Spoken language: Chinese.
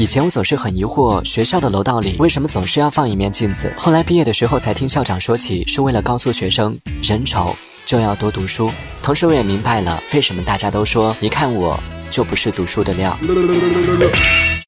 以前我总是很疑惑，学校的楼道里为什么总是要放一面镜子。后来毕业的时候才听校长说起，是为了告诉学生，人丑就要多读书。同时我也明白了，为什么大家都说，一看我就不是读书的料。